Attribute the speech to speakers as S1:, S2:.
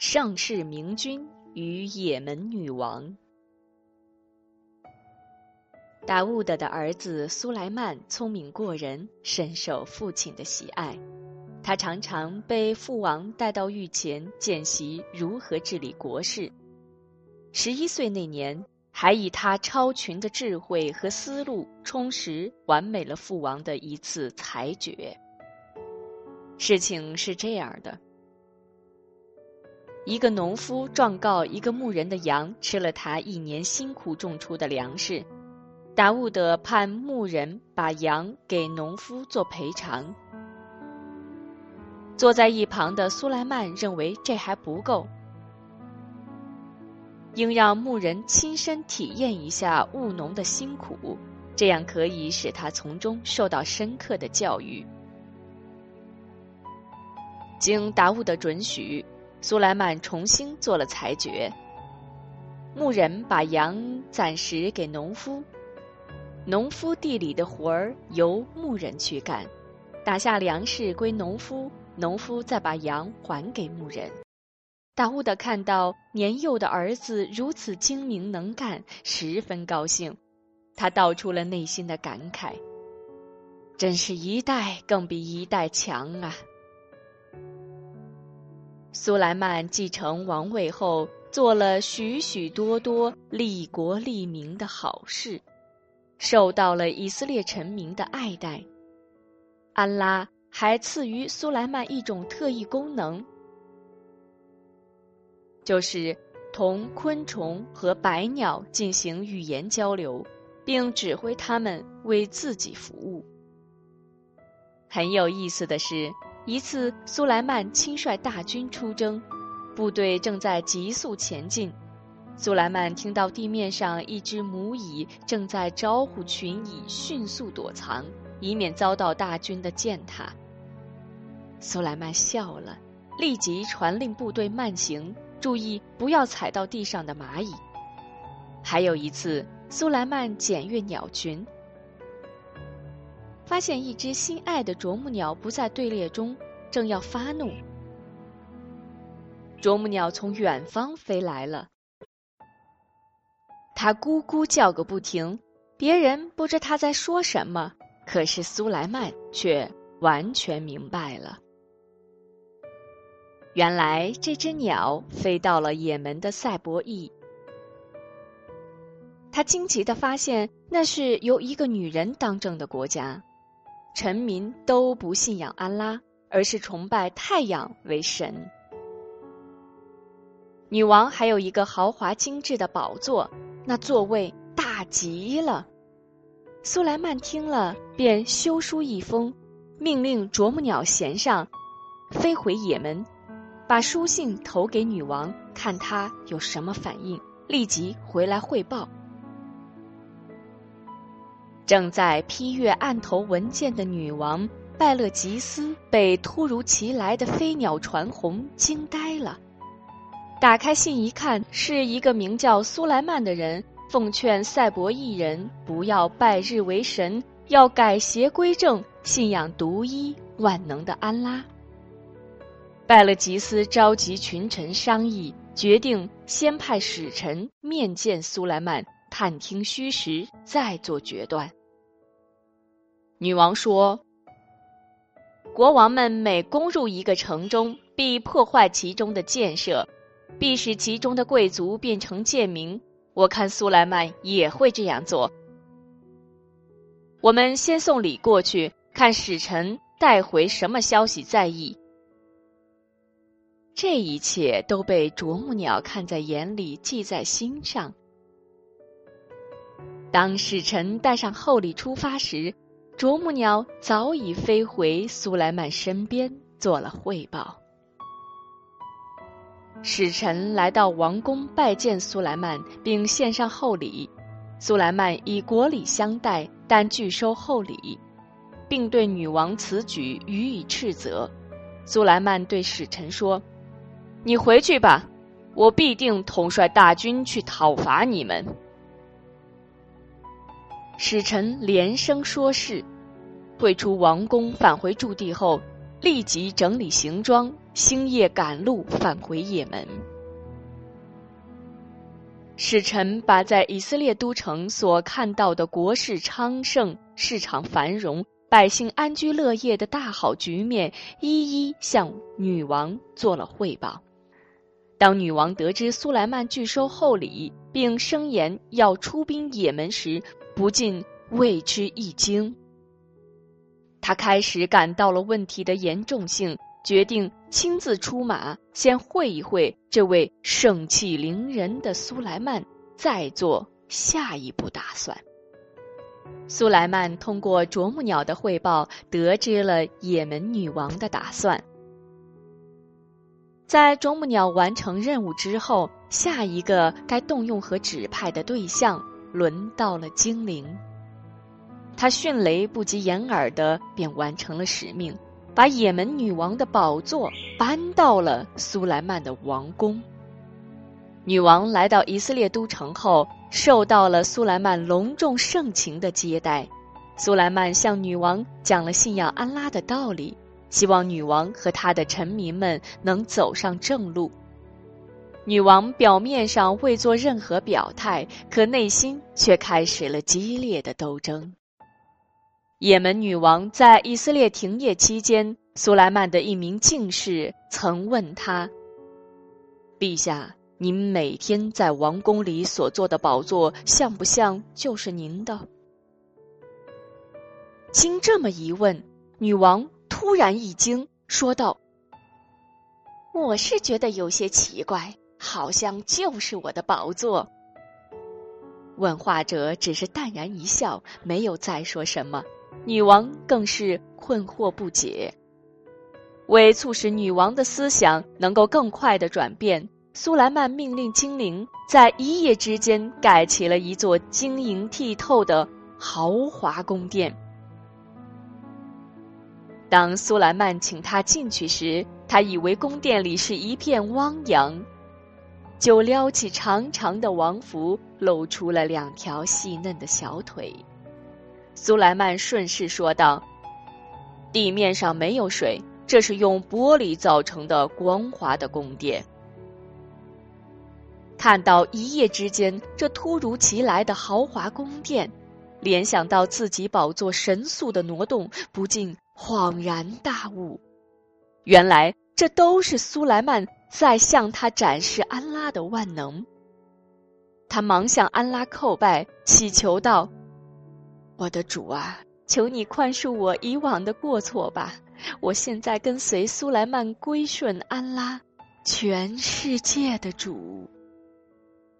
S1: 盛世明君与也门女王。达乌德的儿子苏莱曼聪明过人，深受父亲的喜爱。他常常被父王带到御前见习如何治理国事。十一岁那年，还以他超群的智慧和思路，充实完美了父王的一次裁决。事情是这样的：一个农夫状告一个牧人的羊吃了他一年辛苦种出的粮食。达乌德判牧人把羊给农夫做赔偿。坐在一旁的苏莱曼认为这还不够，应让牧人亲身体验一下务农的辛苦，这样可以使他从中受到深刻的教育。经达乌德准许，苏莱曼重新做了裁决：牧人把羊暂时给农夫。农夫地里的活儿由牧人去干，打下粮食归农夫，农夫再把羊还给牧人。大乌德看到年幼的儿子如此精明能干，十分高兴，他道出了内心的感慨：“真是一代更比一代强啊！”苏莱曼继承王位后，做了许许多多利国利民的好事。受到了以色列臣民的爱戴，安拉还赐予苏莱曼一种特异功能，就是同昆虫和百鸟进行语言交流，并指挥它们为自己服务。很有意思的是，一次苏莱曼亲率大军出征，部队正在急速前进。苏莱曼听到地面上一只母蚁正在招呼群蚁迅速躲藏，以免遭到大军的践踏。苏莱曼笑了，立即传令部队慢行，注意不要踩到地上的蚂蚁。还有一次，苏莱曼检阅鸟群，发现一只心爱的啄木鸟不在队列中，正要发怒。啄木鸟从远方飞来了。他咕咕叫个不停，别人不知他在说什么，可是苏莱曼却完全明白了。原来这只鸟飞到了也门的赛博邑，他惊奇的发现那是由一个女人当政的国家，臣民都不信仰安拉，而是崇拜太阳为神。女王还有一个豪华精致的宝座。那座位大极了，苏莱曼听了便修书一封，命令啄木鸟衔上，飞回也门，把书信投给女王，看她有什么反应，立即回来汇报。正在批阅案头文件的女王拜勒吉斯被突如其来的飞鸟传红惊呆了。打开信一看，是一个名叫苏莱曼的人奉劝赛博一人不要拜日为神，要改邪归正，信仰独一万能的安拉。拜勒吉斯召集群臣商议，决定先派使臣面见苏莱曼，探听虚实，再做决断。女王说：“国王们每攻入一个城中，必破坏其中的建设。”必使其中的贵族变成贱民。我看苏莱曼也会这样做。我们先送礼过去，看使臣带回什么消息再议。这一切都被啄木鸟看在眼里，记在心上。当使臣带上厚礼出发时，啄木鸟早已飞回苏莱曼身边，做了汇报。使臣来到王宫拜见苏莱曼，并献上厚礼。苏莱曼以国礼相待，但拒收厚礼，并对女王此举予以斥责。苏莱曼对使臣说：“你回去吧，我必定统帅大军去讨伐你们。”使臣连声说是，退出王宫，返回驻地后，立即整理行装。星夜赶路返回也门。使臣把在以色列都城所看到的国势昌盛、市场繁荣、百姓安居乐业的大好局面，一一向女王做了汇报。当女王得知苏莱曼拒收厚礼，并声言要出兵也门时，不禁为之一惊。他开始感到了问题的严重性，决定亲自出马，先会一会这位盛气凌人的苏莱曼，再做下一步打算。苏莱曼通过啄木鸟的汇报，得知了也门女王的打算。在啄木鸟完成任务之后，下一个该动用和指派的对象轮到了精灵。他迅雷不及掩耳的便完成了使命，把也门女王的宝座搬到了苏莱曼的王宫。女王来到以色列都城后，受到了苏莱曼隆重盛情的接待。苏莱曼向女王讲了信仰安拉的道理。希望女王和她的臣民们能走上正路。女王表面上未做任何表态，可内心却开始了激烈的斗争。也门女王在以色列停业期间，苏莱曼的一名近侍曾问他：“陛下，您每天在王宫里所坐的宝座，像不像就是您的？”经这么一问，女王。突然一惊，说道：“我是觉得有些奇怪，好像就是我的宝座。”问话者只是淡然一笑，没有再说什么。女王更是困惑不解。为促使女王的思想能够更快的转变，苏莱曼命令精灵在一夜之间盖起了一座晶莹剔透的豪华宫殿。当苏莱曼请他进去时，他以为宫殿里是一片汪洋，就撩起长长的王服，露出了两条细嫩的小腿。苏莱曼顺势说道：“地面上没有水，这是用玻璃造成的光滑的宫殿。”看到一夜之间这突如其来的豪华宫殿，联想到自己宝座神速的挪动，不禁。恍然大悟，原来这都是苏莱曼在向他展示安拉的万能。他忙向安拉叩拜，祈求道：“我的主啊，求你宽恕我以往的过错吧！我现在跟随苏莱曼归顺安拉，全世界的主。”